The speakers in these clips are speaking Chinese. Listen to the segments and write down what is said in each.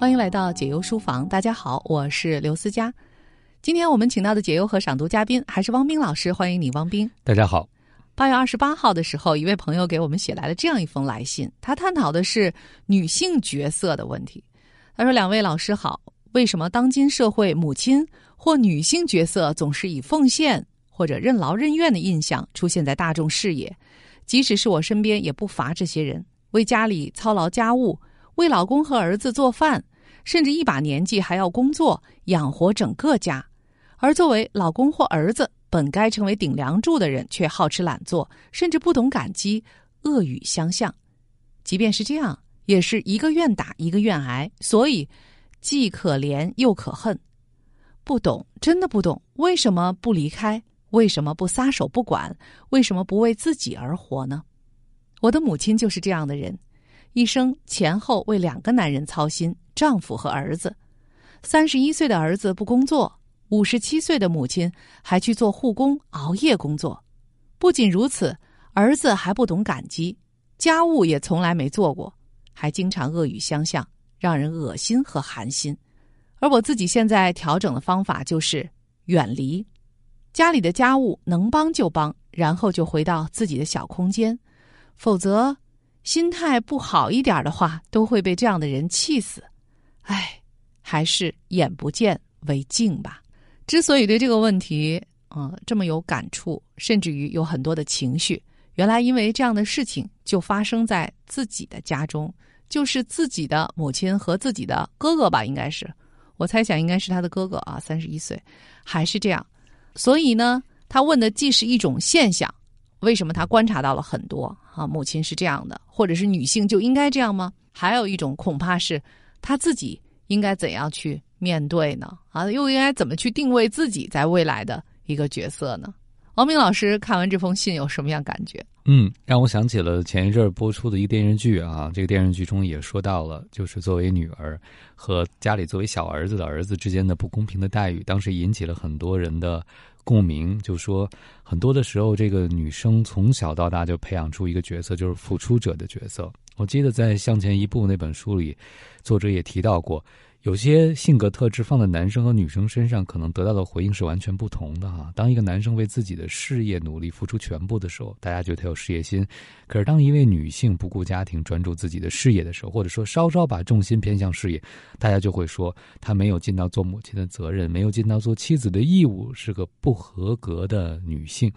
欢迎来到解忧书房，大家好，我是刘思佳。今天我们请到的解忧和赏读嘉宾还是汪冰老师，欢迎你，汪冰。大家好。八月二十八号的时候，一位朋友给我们写来了这样一封来信，他探讨的是女性角色的问题。他说：“两位老师好，为什么当今社会母亲或女性角色总是以奉献或者任劳任怨的印象出现在大众视野？即使是我身边，也不乏这些人，为家里操劳家务。”为老公和儿子做饭，甚至一把年纪还要工作养活整个家，而作为老公或儿子本该成为顶梁柱的人，却好吃懒做，甚至不懂感激，恶语相向。即便是这样，也是一个愿打一个愿挨，所以既可怜又可恨。不懂，真的不懂，为什么不离开？为什么不撒手不管？为什么不为自己而活呢？我的母亲就是这样的人。一生前后为两个男人操心，丈夫和儿子。三十一岁的儿子不工作，五十七岁的母亲还去做护工，熬夜工作。不仅如此，儿子还不懂感激，家务也从来没做过，还经常恶语相向，让人恶心和寒心。而我自己现在调整的方法就是远离家里的家务，能帮就帮，然后就回到自己的小空间，否则。心态不好一点的话，都会被这样的人气死。唉，还是眼不见为净吧。之所以对这个问题啊这么有感触，甚至于有很多的情绪，原来因为这样的事情就发生在自己的家中，就是自己的母亲和自己的哥哥吧，应该是，我猜想应该是他的哥哥啊，三十一岁，还是这样。所以呢，他问的既是一种现象。为什么他观察到了很多啊？母亲是这样的，或者是女性就应该这样吗？还有一种恐怕是他自己应该怎样去面对呢？啊，又应该怎么去定位自己在未来的一个角色呢？王明老师看完这封信有什么样感觉？嗯，让我想起了前一阵播出的一个电视剧啊，这个电视剧中也说到了，就是作为女儿和家里作为小儿子的儿子之间的不公平的待遇，当时引起了很多人的。共鸣就说，很多的时候，这个女生从小到大就培养出一个角色，就是付出者的角色。我记得在《向前一步》那本书里，作者也提到过。有些性格特质放在男生和女生身上，可能得到的回应是完全不同的哈。当一个男生为自己的事业努力付出全部的时候，大家觉得他有事业心；可是当一位女性不顾家庭专注自己的事业的时候，或者说稍稍把重心偏向事业，大家就会说她没有尽到做母亲的责任，没有尽到做妻子的义务，是个不合格的女性。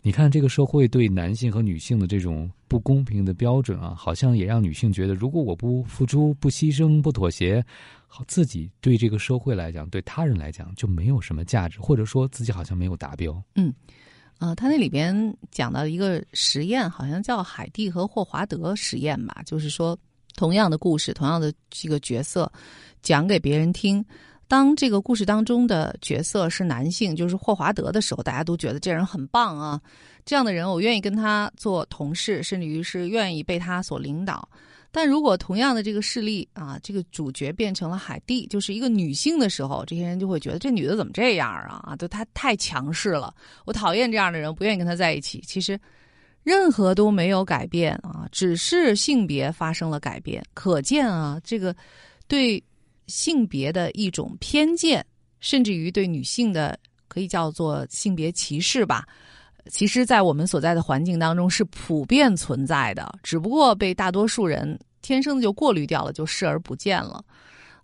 你看，这个社会对男性和女性的这种不公平的标准啊，好像也让女性觉得，如果我不付出、不牺牲、不妥协，自己对这个社会来讲，对他人来讲就没有什么价值，或者说自己好像没有达标。嗯，呃，他那里边讲到一个实验，好像叫海蒂和霍华德实验吧，就是说同样的故事，同样的这个角色，讲给别人听。当这个故事当中的角色是男性，就是霍华德的时候，大家都觉得这人很棒啊，这样的人我愿意跟他做同事，甚至于是愿意被他所领导。但如果同样的这个事例啊，这个主角变成了海蒂，就是一个女性的时候，这些人就会觉得这女的怎么这样啊？啊，就她太强势了，我讨厌这样的人，不愿意跟她在一起。其实任何都没有改变啊，只是性别发生了改变。可见啊，这个对。性别的一种偏见，甚至于对女性的可以叫做性别歧视吧，其实，在我们所在的环境当中是普遍存在的，只不过被大多数人天生的就过滤掉了，就视而不见了。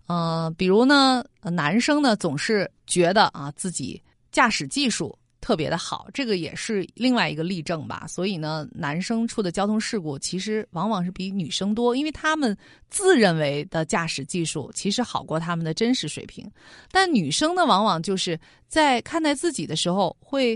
呃，比如呢，男生呢总是觉得啊自己驾驶技术。特别的好，这个也是另外一个例证吧。所以呢，男生出的交通事故其实往往是比女生多，因为他们自认为的驾驶技术其实好过他们的真实水平。但女生呢，往往就是在看待自己的时候，会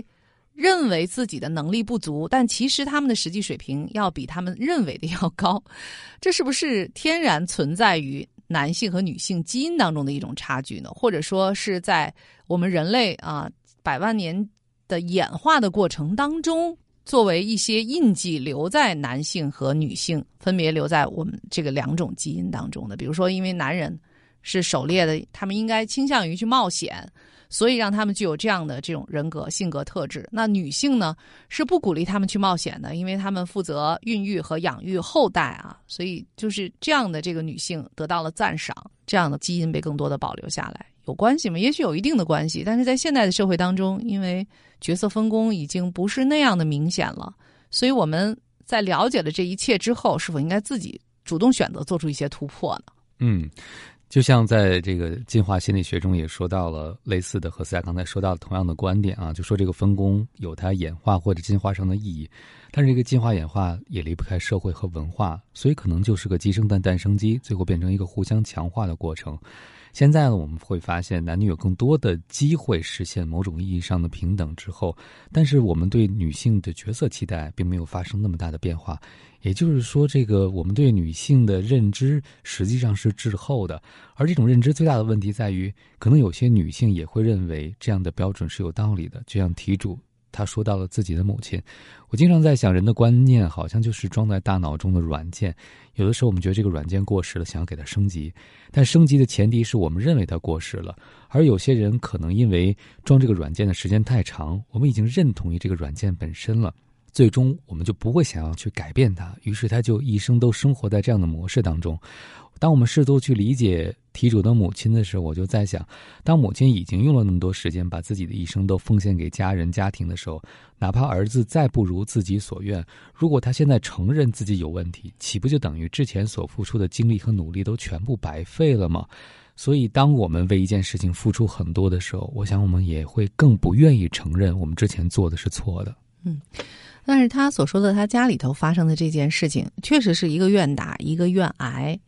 认为自己的能力不足，但其实他们的实际水平要比他们认为的要高。这是不是天然存在于男性和女性基因当中的一种差距呢？或者说是在我们人类啊百万年？的演化的过程当中，作为一些印记留在男性和女性分别留在我们这个两种基因当中的。比如说，因为男人是狩猎的，他们应该倾向于去冒险，所以让他们具有这样的这种人格性格特质。那女性呢，是不鼓励他们去冒险的，因为他们负责孕育和养育后代啊，所以就是这样的这个女性得到了赞赏。这样的基因被更多的保留下来，有关系吗？也许有一定的关系，但是在现代的社会当中，因为角色分工已经不是那样的明显了，所以我们在了解了这一切之后，是否应该自己主动选择做出一些突破呢？嗯。就像在这个进化心理学中也说到了类似的，和思佳刚才说到同样的观点啊，就说这个分工有它演化或者进化上的意义，但是这个进化演化也离不开社会和文化，所以可能就是个鸡生蛋，蛋生鸡，最后变成一个互相强化的过程。现在呢，我们会发现男女有更多的机会实现某种意义上的平等之后，但是我们对女性的角色期待并没有发生那么大的变化。也就是说，这个我们对女性的认知实际上是滞后的，而这种认知最大的问题在于，可能有些女性也会认为这样的标准是有道理的，就像题主。他说到了自己的母亲，我经常在想，人的观念好像就是装在大脑中的软件，有的时候我们觉得这个软件过时了，想要给它升级，但升级的前提是我们认为它过时了，而有些人可能因为装这个软件的时间太长，我们已经认同于这个软件本身了。最终，我们就不会想要去改变它，于是他就一生都生活在这样的模式当中。当我们试图去理解题主的母亲的时候，我就在想，当母亲已经用了那么多时间，把自己的一生都奉献给家人、家庭的时候，哪怕儿子再不如自己所愿，如果他现在承认自己有问题，岂不就等于之前所付出的精力和努力都全部白费了吗？所以，当我们为一件事情付出很多的时候，我想我们也会更不愿意承认我们之前做的是错的。嗯。但是他所说的他家里头发生的这件事情，确实是一个愿打一个愿挨，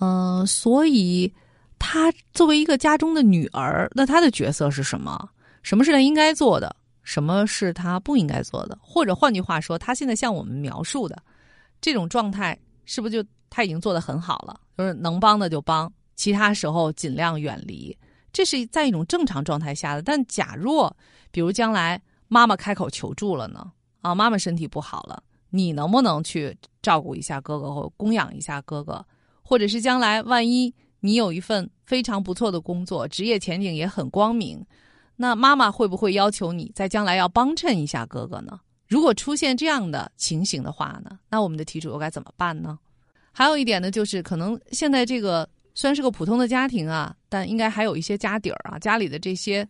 嗯，所以他作为一个家中的女儿，那他的角色是什么？什么是他应该做的？什么是他不应该做的？或者换句话说，他现在向我们描述的这种状态，是不是就他已经做得很好了？就是能帮的就帮，其他时候尽量远离。这是在一种正常状态下的。但假若比如将来妈妈开口求助了呢？啊，妈妈身体不好了，你能不能去照顾一下哥哥或供养一下哥哥？或者是将来万一你有一份非常不错的工作，职业前景也很光明，那妈妈会不会要求你在将来要帮衬一下哥哥呢？如果出现这样的情形的话呢，那我们的题主又该怎么办呢？还有一点呢，就是可能现在这个虽然是个普通的家庭啊，但应该还有一些家底儿啊，家里的这些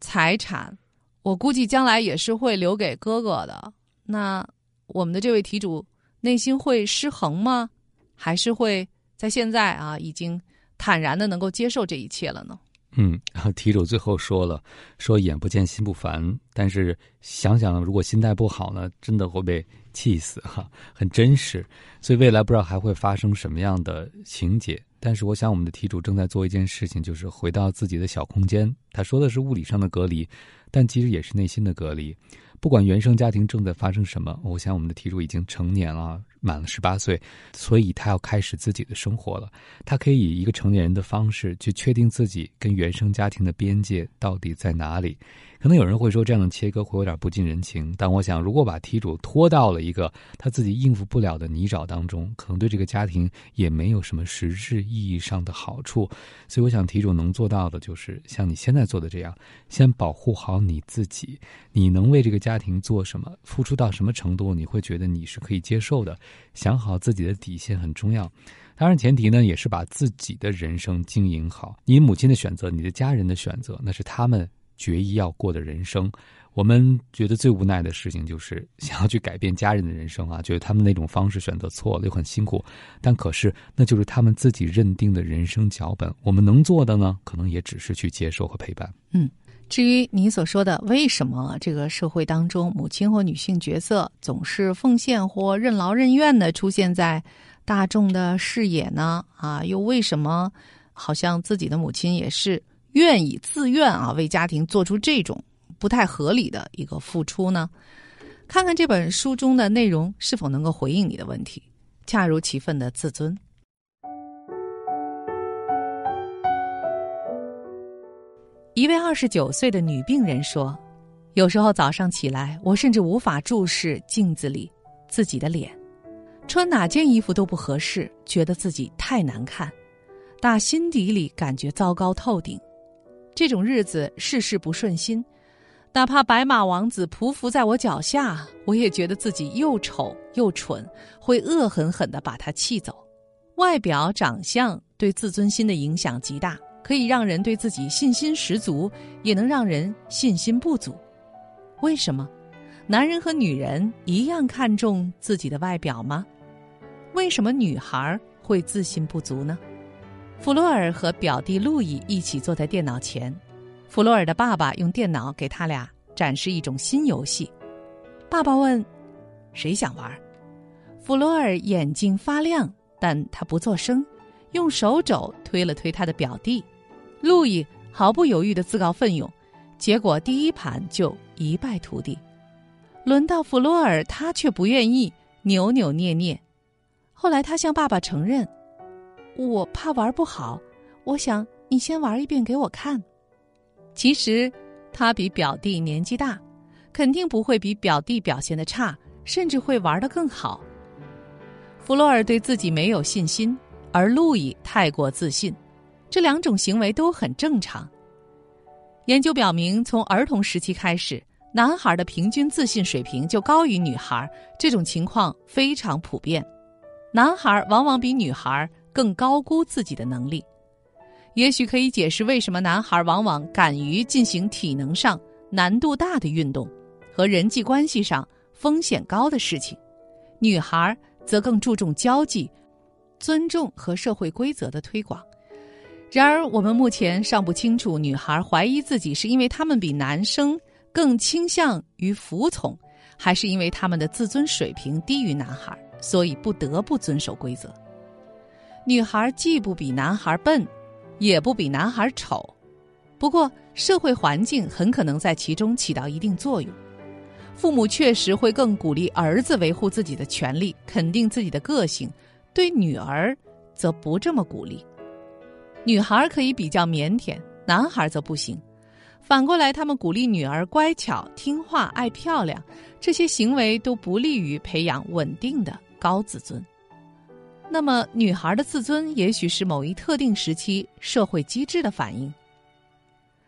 财产。我估计将来也是会留给哥哥的。那我们的这位题主内心会失衡吗？还是会在现在啊，已经坦然的能够接受这一切了呢？嗯，题主最后说了，说眼不见心不烦。但是想想，如果心态不好呢，真的会被气死哈，很真实。所以未来不知道还会发生什么样的情节。但是我想，我们的题主正在做一件事情，就是回到自己的小空间。他说的是物理上的隔离。但其实也是内心的隔离，不管原生家庭正在发生什么，我想我们的题主已经成年了，满了十八岁，所以他要开始自己的生活了。他可以以一个成年人的方式去确定自己跟原生家庭的边界到底在哪里。可能有人会说这样的切割会有点不近人情，但我想，如果把题主拖到了一个他自己应付不了的泥沼当中，可能对这个家庭也没有什么实质意义上的好处。所以，我想题主能做到的就是像你现在做的这样，先保护好你自己。你能为这个家庭做什么，付出到什么程度，你会觉得你是可以接受的。想好自己的底线很重要，当然前提呢，也是把自己的人生经营好。你母亲的选择，你的家人的选择，那是他们。决意要过的人生，我们觉得最无奈的事情就是想要去改变家人的人生啊，觉得他们那种方式选择错了，又很辛苦。但可是那就是他们自己认定的人生脚本，我们能做的呢，可能也只是去接受和陪伴。嗯，至于你所说的为什么这个社会当中母亲或女性角色总是奉献或任劳任怨的出现在大众的视野呢？啊，又为什么好像自己的母亲也是？愿意自愿啊，为家庭做出这种不太合理的一个付出呢？看看这本书中的内容是否能够回应你的问题，恰如其分的自尊。一位二十九岁的女病人说：“有时候早上起来，我甚至无法注视镜子里自己的脸，穿哪件衣服都不合适，觉得自己太难看，打心底里感觉糟糕透顶。”这种日子事事不顺心，哪怕白马王子匍匐在我脚下，我也觉得自己又丑又蠢，会恶狠狠地把他气走。外表长相对自尊心的影响极大，可以让人对自己信心十足，也能让人信心不足。为什么？男人和女人一样看重自己的外表吗？为什么女孩会自信不足呢？弗洛尔和表弟路易一起坐在电脑前，弗洛尔的爸爸用电脑给他俩展示一种新游戏。爸爸问：“谁想玩？”弗洛尔眼睛发亮，但他不作声，用手肘推了推他的表弟。路易毫不犹豫的自告奋勇，结果第一盘就一败涂地。轮到弗洛尔，他却不愿意，扭扭捏捏。后来他向爸爸承认：“我怕玩不好，我想你先玩一遍给我看。”其实他比表弟年纪大，肯定不会比表弟表现的差，甚至会玩得更好。弗洛尔对自己没有信心，而路易太过自信，这两种行为都很正常。研究表明，从儿童时期开始，男孩的平均自信水平就高于女孩，这种情况非常普遍。男孩往往比女孩更高估自己的能力，也许可以解释为什么男孩往往敢于进行体能上难度大的运动和人际关系上风险高的事情，女孩则更注重交际、尊重和社会规则的推广。然而，我们目前尚不清楚女孩怀疑自己是因为她们比男生更倾向于服从，还是因为他们的自尊水平低于男孩。所以不得不遵守规则。女孩既不比男孩笨，也不比男孩丑，不过社会环境很可能在其中起到一定作用。父母确实会更鼓励儿子维护自己的权利，肯定自己的个性；对女儿，则不这么鼓励。女孩可以比较腼腆，男孩则不行。反过来，他们鼓励女儿乖巧听话、爱漂亮，这些行为都不利于培养稳定的。高自尊，那么女孩的自尊也许是某一特定时期社会机制的反应。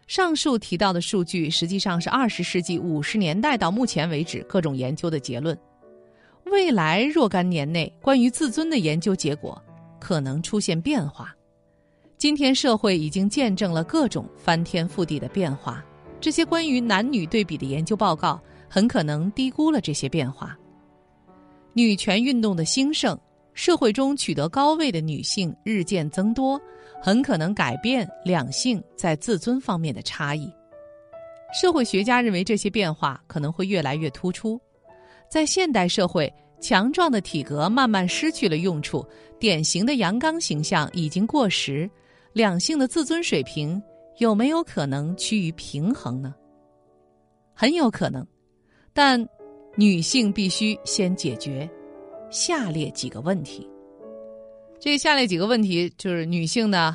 上述提到的数据实际上是二十世纪五十年代到目前为止各种研究的结论。未来若干年内，关于自尊的研究结果可能出现变化。今天社会已经见证了各种翻天覆地的变化，这些关于男女对比的研究报告很可能低估了这些变化。女权运动的兴盛，社会中取得高位的女性日渐增多，很可能改变两性在自尊方面的差异。社会学家认为，这些变化可能会越来越突出。在现代社会，强壮的体格慢慢失去了用处，典型的阳刚形象已经过时，两性的自尊水平有没有可能趋于平衡呢？很有可能，但。女性必须先解决下列几个问题。这下列几个问题就是女性的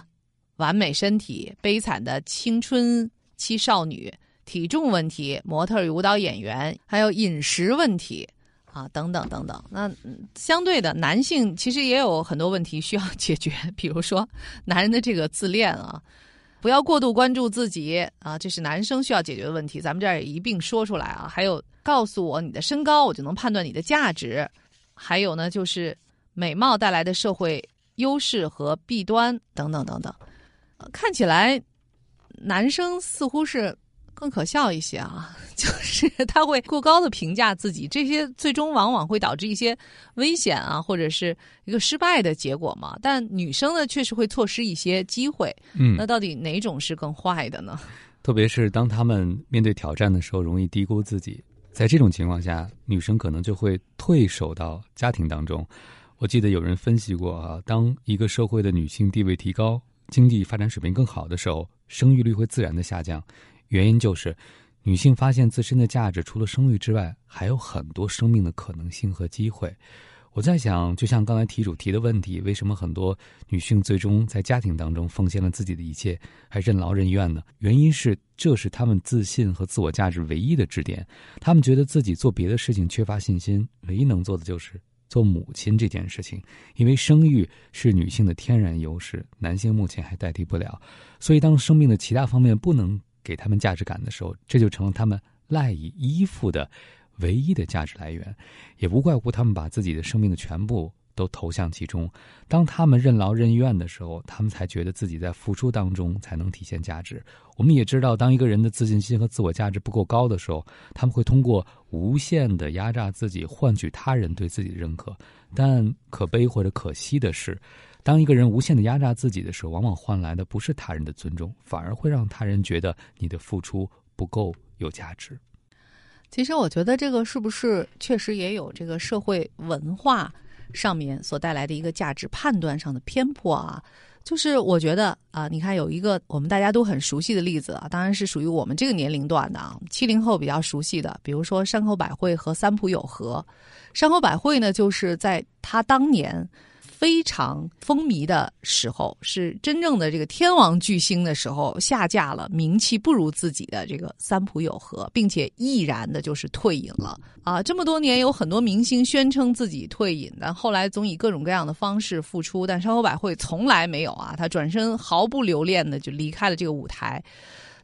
完美身体、悲惨的青春期少女、体重问题、模特与舞蹈演员，还有饮食问题啊，等等等等。那相对的，男性其实也有很多问题需要解决，比如说男人的这个自恋啊，不要过度关注自己啊，这是男生需要解决的问题。咱们这儿也一并说出来啊，还有。告诉我你的身高，我就能判断你的价值。还有呢，就是美貌带来的社会优势和弊端等等等等。看起来男生似乎是更可笑一些啊，就是他会过高的评价自己，这些最终往往会导致一些危险啊，或者是一个失败的结果嘛。但女生呢，确实会错失一些机会。嗯，那到底哪种是更坏的呢？特别是当他们面对挑战的时候，容易低估自己。在这种情况下，女生可能就会退守到家庭当中。我记得有人分析过啊，当一个社会的女性地位提高、经济发展水平更好的时候，生育率会自然的下降。原因就是女性发现自身的价值除了生育之外，还有很多生命的可能性和机会。我在想，就像刚才题主提的问题，为什么很多女性最终在家庭当中奉献了自己的一切，还任劳任怨呢？原因是这是她们自信和自我价值唯一的支点。她们觉得自己做别的事情缺乏信心，唯一能做的就是做母亲这件事情。因为生育是女性的天然优势，男性目前还代替不了。所以，当生命的其他方面不能给他们价值感的时候，这就成了他们赖以依附的。唯一的价值来源，也无怪乎他们把自己的生命的全部都投向其中。当他们任劳任怨的时候，他们才觉得自己在付出当中才能体现价值。我们也知道，当一个人的自信心和自我价值不够高的时候，他们会通过无限的压榨自己，换取他人对自己的认可。但可悲或者可惜的是，当一个人无限的压榨自己的时候，往往换来的不是他人的尊重，反而会让他人觉得你的付出不够有价值。其实，我觉得这个是不是确实也有这个社会文化上面所带来的一个价值判断上的偏颇啊？就是我觉得啊，你看有一个我们大家都很熟悉的例子啊，当然是属于我们这个年龄段的啊，七零后比较熟悉的，比如说山口百惠和三浦友和。山口百惠呢，就是在他当年。非常风靡的时候，是真正的这个天王巨星的时候，下架了名气不如自己的这个三浦友和，并且毅然的就是退隐了啊！这么多年，有很多明星宣称自己退隐，但后来总以各种各样的方式复出，但山口百惠从来没有啊，他转身毫不留恋的就离开了这个舞台，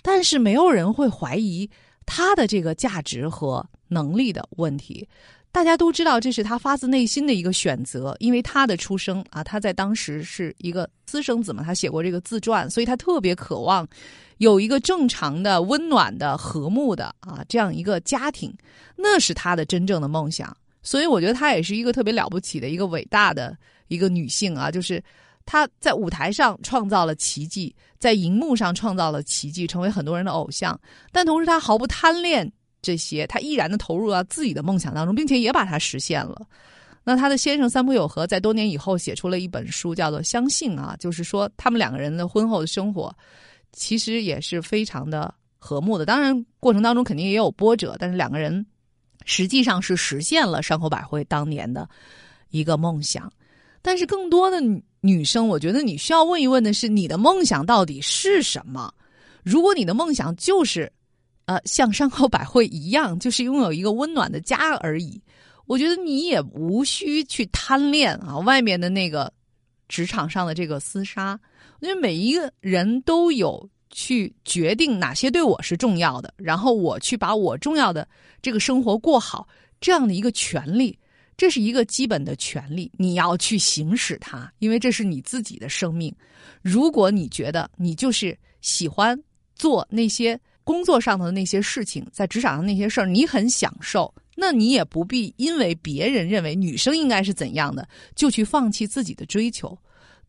但是没有人会怀疑他的这个价值和能力的问题。大家都知道这是他发自内心的一个选择，因为他的出生啊，他在当时是一个私生子嘛，他写过这个自传，所以他特别渴望有一个正常的、温暖的、和睦的啊这样一个家庭，那是他的真正的梦想。所以我觉得她也是一个特别了不起的一个伟大的一个女性啊，就是她在舞台上创造了奇迹，在荧幕上创造了奇迹，成为很多人的偶像，但同时她毫不贪恋。这些，他毅然的投入到自己的梦想当中，并且也把它实现了。那他的先生三浦友和在多年以后写出了一本书，叫做《相信》啊，就是说他们两个人的婚后的生活其实也是非常的和睦的。当然，过程当中肯定也有波折，但是两个人实际上是实现了山口百惠当年的一个梦想。但是，更多的女生，我觉得你需要问一问的是，你的梦想到底是什么？如果你的梦想就是……呃，像山口百惠一样，就是拥有一个温暖的家而已。我觉得你也无需去贪恋啊，外面的那个职场上的这个厮杀。我觉得每一个人都有去决定哪些对我是重要的，然后我去把我重要的这个生活过好这样的一个权利，这是一个基本的权利，你要去行使它，因为这是你自己的生命。如果你觉得你就是喜欢做那些。工作上的那些事情，在职场上那些事儿，你很享受，那你也不必因为别人认为女生应该是怎样的，就去放弃自己的追求。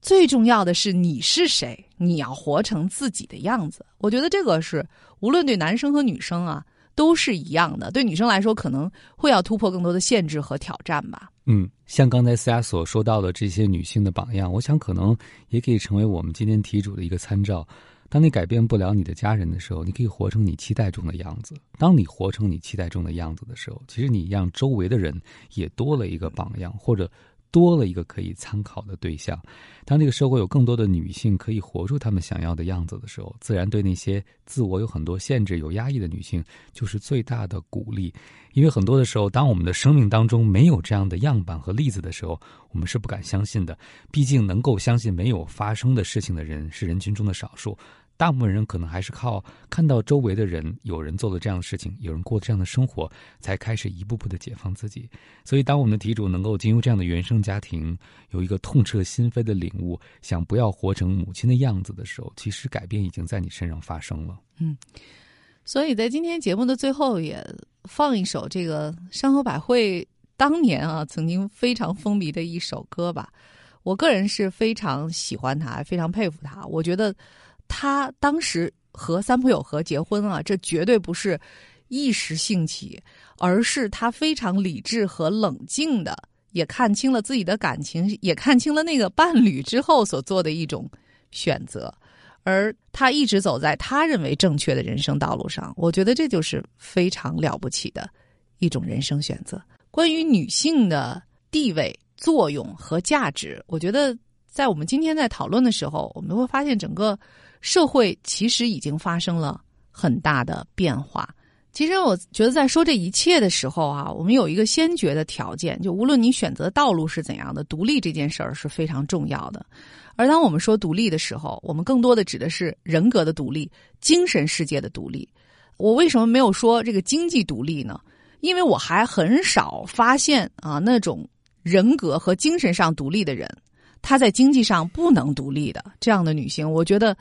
最重要的是你是谁，你要活成自己的样子。我觉得这个是无论对男生和女生啊都是一样的。对女生来说，可能会要突破更多的限制和挑战吧。嗯，像刚才思雅所说到的这些女性的榜样，我想可能也可以成为我们今天题主的一个参照。当你改变不了你的家人的时候，你可以活成你期待中的样子。当你活成你期待中的样子的时候，其实你让周围的人也多了一个榜样，或者。多了一个可以参考的对象。当这个社会有更多的女性可以活出她们想要的样子的时候，自然对那些自我有很多限制、有压抑的女性就是最大的鼓励。因为很多的时候，当我们的生命当中没有这样的样板和例子的时候，我们是不敢相信的。毕竟，能够相信没有发生的事情的人是人群中的少数。大部分人可能还是靠看到周围的人有人做了这样的事情，有人过这样的生活，才开始一步步的解放自己。所以，当我们的题主能够进入这样的原生家庭，有一个痛彻心扉的领悟，想不要活成母亲的样子的时候，其实改变已经在你身上发生了。嗯，所以在今天节目的最后，也放一首这个山河百惠当年啊曾经非常风靡的一首歌吧。我个人是非常喜欢他，非常佩服他。我觉得。他当时和三浦友和结婚啊，这绝对不是一时兴起，而是他非常理智和冷静的，也看清了自己的感情，也看清了那个伴侣之后所做的一种选择，而他一直走在他认为正确的人生道路上。我觉得这就是非常了不起的一种人生选择。关于女性的地位、作用和价值，我觉得在我们今天在讨论的时候，我们会发现整个。社会其实已经发生了很大的变化。其实我觉得，在说这一切的时候啊，我们有一个先决的条件，就无论你选择道路是怎样的，独立这件事儿是非常重要的。而当我们说独立的时候，我们更多的指的是人格的独立、精神世界的独立。我为什么没有说这个经济独立呢？因为我还很少发现啊那种人格和精神上独立的人，她在经济上不能独立的这样的女性，我觉得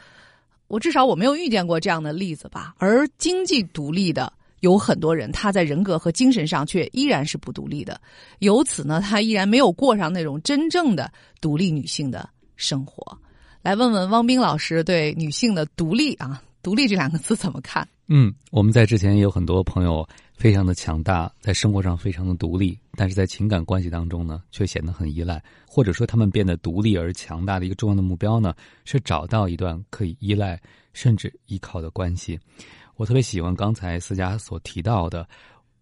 我至少我没有遇见过这样的例子吧。而经济独立的有很多人，他在人格和精神上却依然是不独立的，由此呢，他依然没有过上那种真正的独立女性的生活。来问问汪冰老师对女性的独立啊，独立这两个字怎么看？嗯，我们在之前也有很多朋友非常的强大，在生活上非常的独立，但是在情感关系当中呢，却显得很依赖，或者说他们变得独立而强大的一个重要的目标呢，是找到一段可以依赖甚至依靠的关系。我特别喜欢刚才思佳所提到的，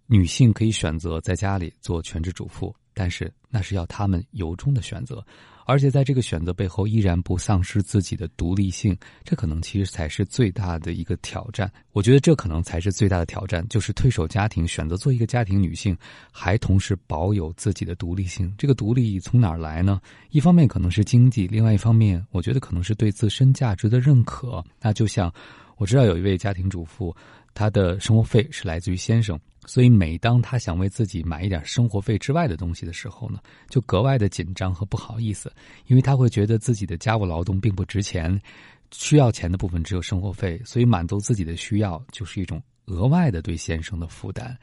女性可以选择在家里做全职主妇，但是那是要她们由衷的选择。而且在这个选择背后，依然不丧失自己的独立性，这可能其实才是最大的一个挑战。我觉得这可能才是最大的挑战，就是退守家庭，选择做一个家庭女性，还同时保有自己的独立性。这个独立从哪儿来呢？一方面可能是经济，另外一方面，我觉得可能是对自身价值的认可。那就像我知道有一位家庭主妇，她的生活费是来自于先生。所以，每当他想为自己买一点生活费之外的东西的时候呢，就格外的紧张和不好意思，因为他会觉得自己的家务劳动并不值钱，需要钱的部分只有生活费，所以满足自己的需要就是一种。额外的对先生的负担，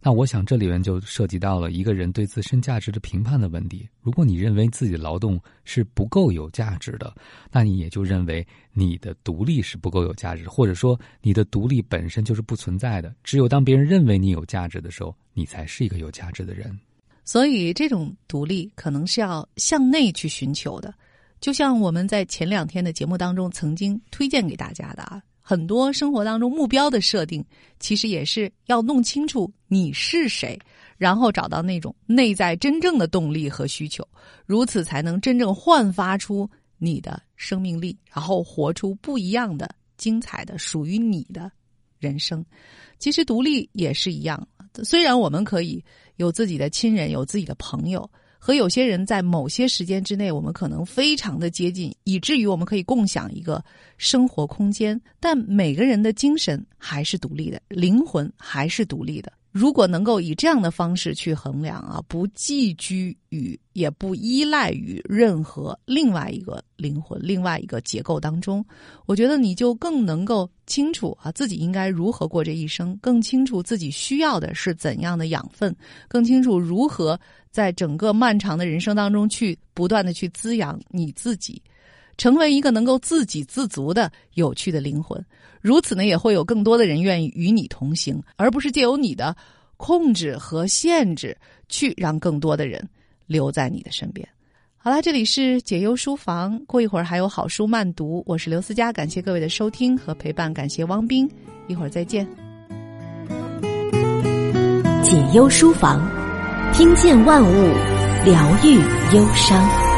那我想这里面就涉及到了一个人对自身价值的评判的问题。如果你认为自己的劳动是不够有价值的，那你也就认为你的独立是不够有价值，或者说你的独立本身就是不存在的。只有当别人认为你有价值的时候，你才是一个有价值的人。所以，这种独立可能是要向内去寻求的，就像我们在前两天的节目当中曾经推荐给大家的啊。很多生活当中目标的设定，其实也是要弄清楚你是谁，然后找到那种内在真正的动力和需求，如此才能真正焕发出你的生命力，然后活出不一样的、精彩的、属于你的人生。其实独立也是一样，虽然我们可以有自己的亲人，有自己的朋友。和有些人在某些时间之内，我们可能非常的接近，以至于我们可以共享一个生活空间。但每个人的精神还是独立的，灵魂还是独立的。如果能够以这样的方式去衡量啊，不寄居于，也不依赖于任何另外一个灵魂、另外一个结构当中，我觉得你就更能够清楚啊自己应该如何过这一生，更清楚自己需要的是怎样的养分，更清楚如何在整个漫长的人生当中去不断的去滋养你自己。成为一个能够自给自足的有趣的灵魂，如此呢，也会有更多的人愿意与你同行，而不是借由你的控制和限制去让更多的人留在你的身边。好了，这里是解忧书房，过一会儿还有好书慢读，我是刘思佳，感谢各位的收听和陪伴，感谢汪斌，一会儿再见。解忧书房，听见万物，疗愈忧伤。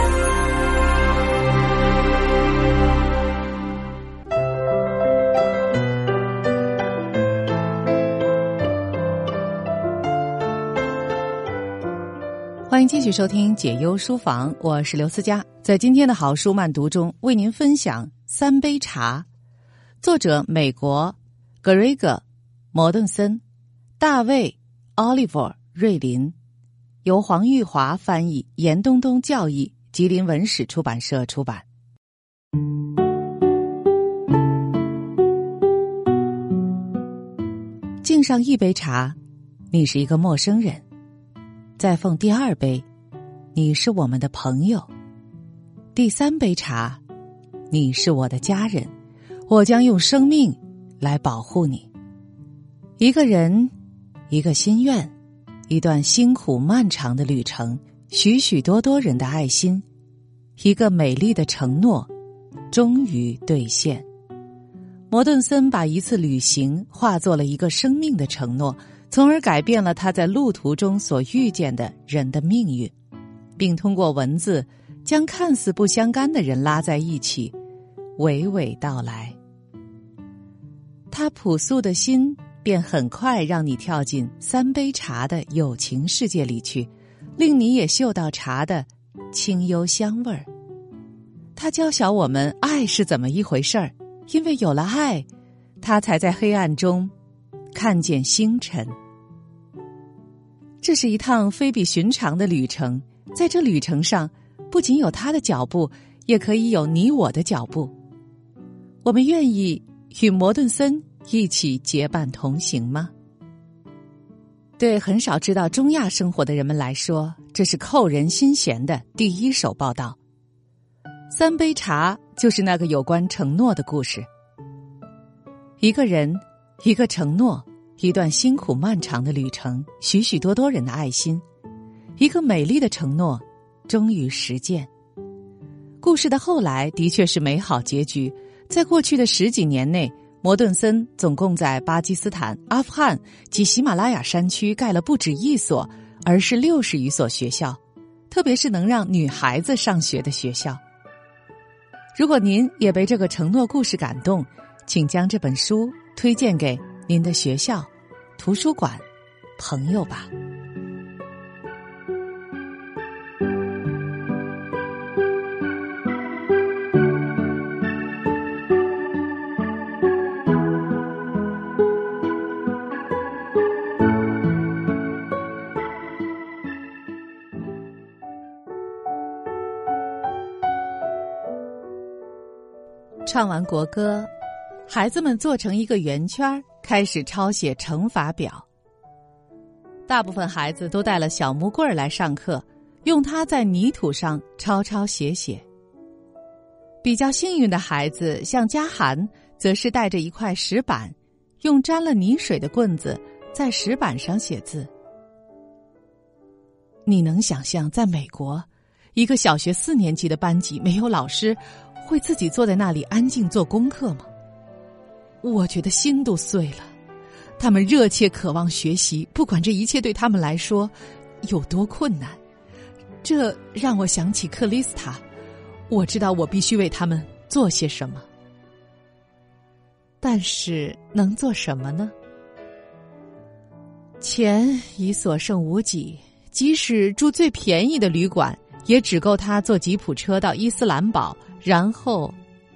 继续收听解忧书房，我是刘思佳。在今天的好书慢读中，为您分享《三杯茶》，作者美国格瑞格·摩顿森，大卫·奥利弗·瑞林，由黄玉华翻译，严冬冬教译，吉林文史出版社出版。敬上一杯茶，你是一个陌生人。再奉第二杯，你是我们的朋友；第三杯茶，你是我的家人。我将用生命来保护你。一个人，一个心愿，一段辛苦漫长的旅程，许许多多人的爱心，一个美丽的承诺，终于兑现。摩顿森把一次旅行化作了一个生命的承诺。从而改变了他在路途中所遇见的人的命运，并通过文字将看似不相干的人拉在一起，娓娓道来。他朴素的心便很快让你跳进三杯茶的友情世界里去，令你也嗅到茶的清幽香味儿。他教晓我们爱是怎么一回事儿，因为有了爱，他才在黑暗中。看见星辰，这是一趟非比寻常的旅程，在这旅程上，不仅有他的脚步，也可以有你我的脚步。我们愿意与摩顿森一起结伴同行吗？对很少知道中亚生活的人们来说，这是扣人心弦的第一手报道。三杯茶就是那个有关承诺的故事。一个人，一个承诺，一段辛苦漫长的旅程，许许多多人的爱心，一个美丽的承诺，终于实践。故事的后来的确是美好结局。在过去的十几年内，摩顿森总共在巴基斯坦、阿富汗及喜马拉雅山区盖了不止一所，而是六十余所学校，特别是能让女孩子上学的学校。如果您也被这个承诺故事感动，请将这本书推荐给您的学校、图书馆、朋友吧。唱完国歌，孩子们做成一个圆圈，开始抄写乘法表。大部分孩子都带了小木棍来上课，用它在泥土上抄抄写写。比较幸运的孩子，像嘉涵，则是带着一块石板，用沾了泥水的棍子在石板上写字。你能想象，在美国，一个小学四年级的班级没有老师？会自己坐在那里安静做功课吗？我觉得心都碎了。他们热切渴望学习，不管这一切对他们来说有多困难。这让我想起克里斯塔。我知道我必须为他们做些什么，但是能做什么呢？钱已所剩无几，即使住最便宜的旅馆，也只够他坐吉普车到伊斯兰堡。然后，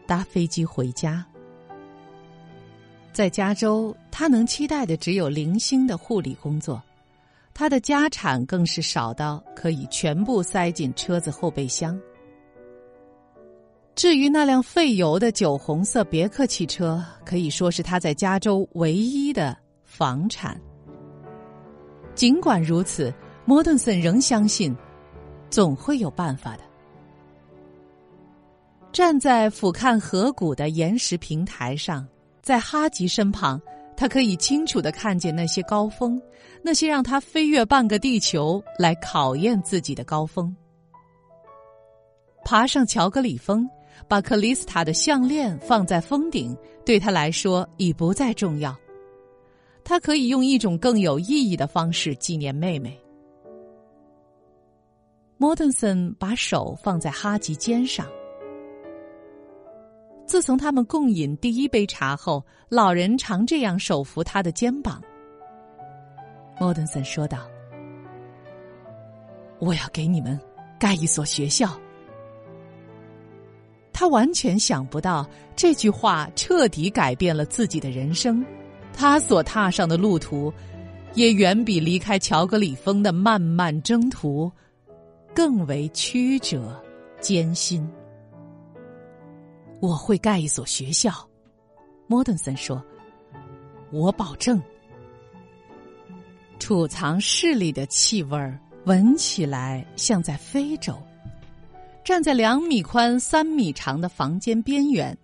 搭飞机回家。在加州，他能期待的只有零星的护理工作，他的家产更是少到可以全部塞进车子后备箱。至于那辆费油的酒红色别克汽车，可以说是他在加州唯一的房产。尽管如此，摩顿森仍相信，总会有办法的。站在俯瞰河谷的岩石平台上，在哈吉身旁，他可以清楚的看见那些高峰，那些让他飞越半个地球来考验自己的高峰。爬上乔格里峰，把克里斯塔的项链放在峰顶，对他来说已不再重要。他可以用一种更有意义的方式纪念妹妹。莫顿森把手放在哈吉肩上。自从他们共饮第一杯茶后，老人常这样手扶他的肩膀。莫顿森说道：“我要给你们盖一所学校。”他完全想不到这句话彻底改变了自己的人生，他所踏上的路途，也远比离开乔格里峰的漫漫征途更为曲折艰辛。我会盖一所学校，莫顿森说：“我保证。”储藏室里的气味闻起来像在非洲。站在两米宽、三米长的房间边缘，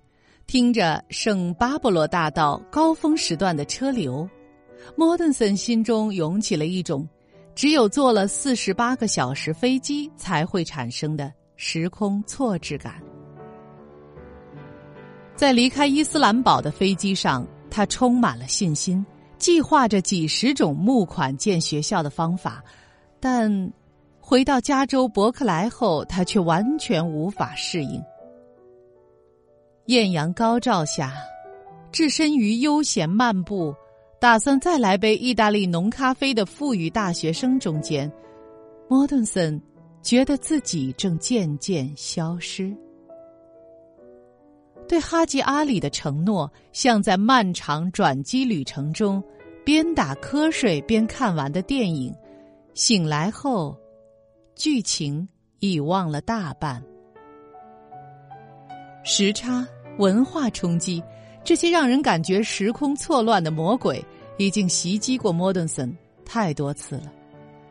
听着圣巴勃罗大道高峰时段的车流，莫顿森心中涌起了一种只有坐了四十八个小时飞机才会产生的时空错置感。在离开伊斯兰堡的飞机上，他充满了信心，计划着几十种募款建学校的方法。但回到加州伯克莱后，他却完全无法适应。艳阳高照下，置身于悠闲漫步、打算再来杯意大利浓咖啡的富裕大学生中间，莫顿森觉得自己正渐渐消失。对哈吉阿里的承诺，像在漫长转机旅程中边打瞌睡边看完的电影，醒来后剧情已忘了大半。时差、文化冲击，这些让人感觉时空错乱的魔鬼，已经袭击过莫顿森太多次了。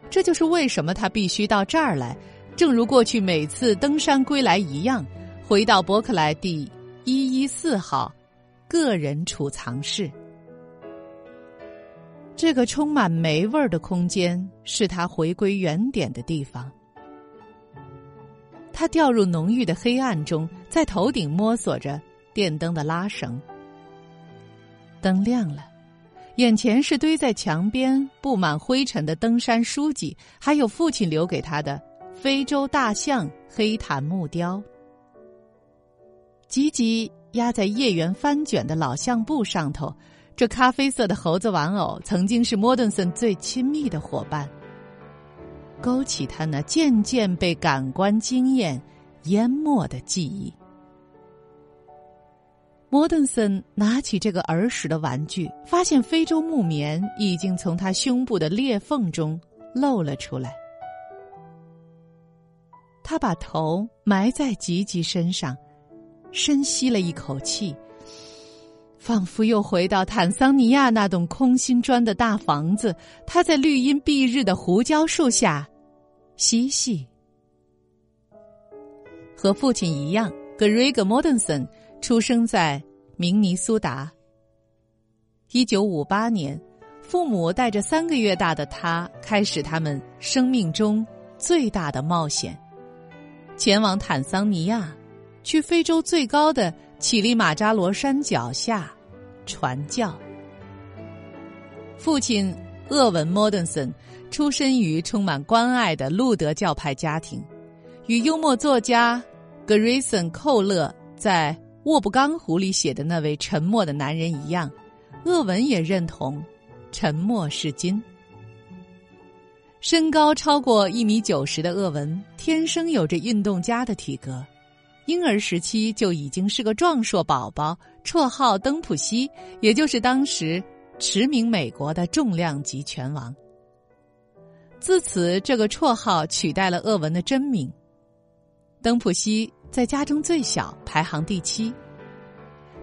这就是为什么他必须到这儿来，正如过去每次登山归来一样，回到伯克莱第四号个人储藏室。这个充满霉味儿的空间是他回归原点的地方。他掉入浓郁的黑暗中，在头顶摸索着电灯的拉绳。灯亮了，眼前是堆在墙边布满灰尘的登山书籍，还有父亲留给他的非洲大象黑檀木雕。吉吉压在叶缘翻卷的老相簿上头。这咖啡色的猴子玩偶曾经是莫顿森最亲密的伙伴，勾起他那渐渐被感官经验淹没的记忆。莫顿森拿起这个儿时的玩具，发现非洲木棉已经从他胸部的裂缝中露了出来。他把头埋在吉吉身上，深吸了一口气。仿佛又回到坦桑尼亚那栋空心砖的大房子，他在绿荫蔽日的胡椒树下嬉戏。和父亲一样，格瑞格·莫顿森出生在明尼苏达。一九五八年，父母带着三个月大的他，开始他们生命中最大的冒险，前往坦桑尼亚，去非洲最高的乞力马扎罗山脚下。传教。父亲厄文·莫顿森出身于充满关爱的路德教派家庭，与幽默作家格瑞森·寇勒在《沃布冈湖》里写的那位沉默的男人一样，厄文也认同“沉默是金”。身高超过一米九十的厄文，天生有着运动家的体格。婴儿时期就已经是个壮硕宝宝，绰号“登普西”，也就是当时驰名美国的重量级拳王。自此，这个绰号取代了厄文的真名。登普西在家中最小，排行第七。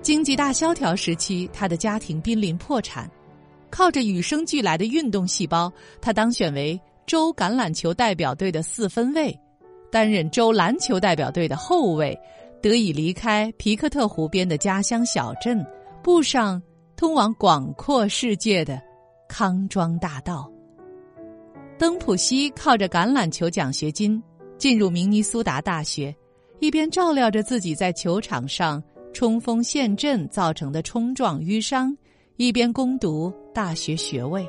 经济大萧条时期，他的家庭濒临破产，靠着与生俱来的运动细胞，他当选为州橄榄球代表队的四分卫。担任州篮球代表队的后卫，得以离开皮克特湖边的家乡小镇，步上通往广阔世界的康庄大道。登普西靠着橄榄球奖学金进入明尼苏达大学，一边照料着自己在球场上冲锋陷阵造成的冲撞淤伤，一边攻读大学学位。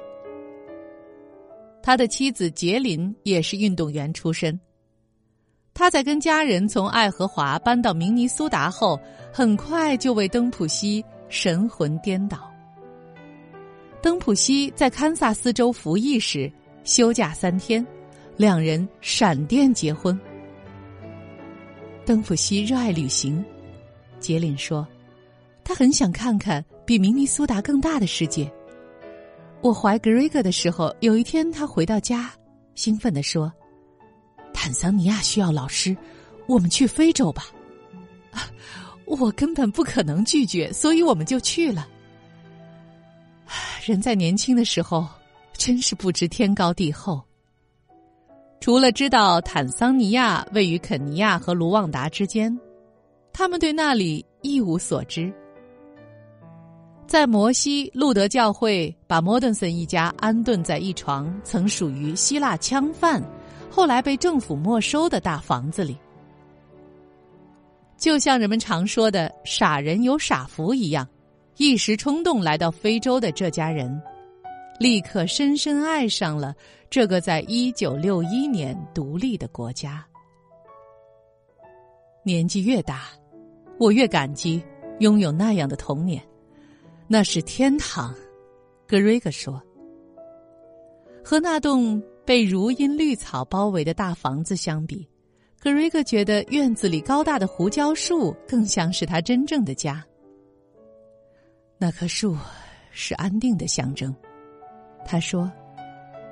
他的妻子杰林也是运动员出身。他在跟家人从爱荷华搬到明尼苏达后，很快就为登普西神魂颠倒。登普西在堪萨斯州服役时休假三天，两人闪电结婚。登普西热爱旅行，杰林说，他很想看看比明尼苏达更大的世界。我怀格瑞格的时候，有一天他回到家，兴奋地说。坦桑尼亚需要老师，我们去非洲吧。我根本不可能拒绝，所以我们就去了。人在年轻的时候，真是不知天高地厚。除了知道坦桑尼亚位于肯尼亚和卢旺达之间，他们对那里一无所知。在摩西路德教会把莫顿森一家安顿在一床曾属于希腊枪贩。后来被政府没收的大房子里，就像人们常说的“傻人有傻福”一样，一时冲动来到非洲的这家人，立刻深深爱上了这个在一九六一年独立的国家。年纪越大，我越感激拥有那样的童年，那是天堂。格瑞格说：“和那栋。”被如茵绿草包围的大房子相比，格瑞格觉得院子里高大的胡椒树更像是他真正的家。那棵树是安定的象征，他说：“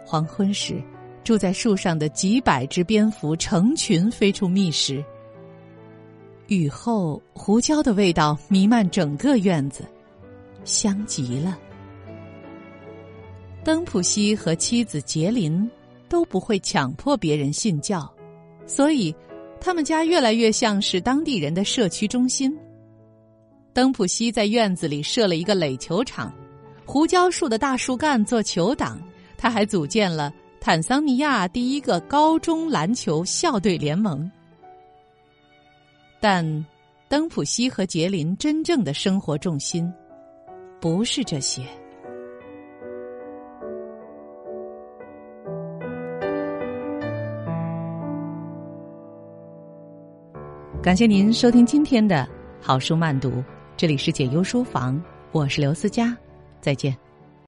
黄昏时，住在树上的几百只蝙蝠成群飞出觅食。雨后，胡椒的味道弥漫整个院子，香极了。登普西和妻子杰林都不会强迫别人信教，所以他们家越来越像是当地人的社区中心。登普西在院子里设了一个垒球场，胡椒树的大树干做球挡，他还组建了坦桑尼亚第一个高中篮球校队联盟。但登普西和杰林真正的生活重心不是这些。感谢您收听今天的好书慢读，这里是解忧书房，我是刘思佳，再见。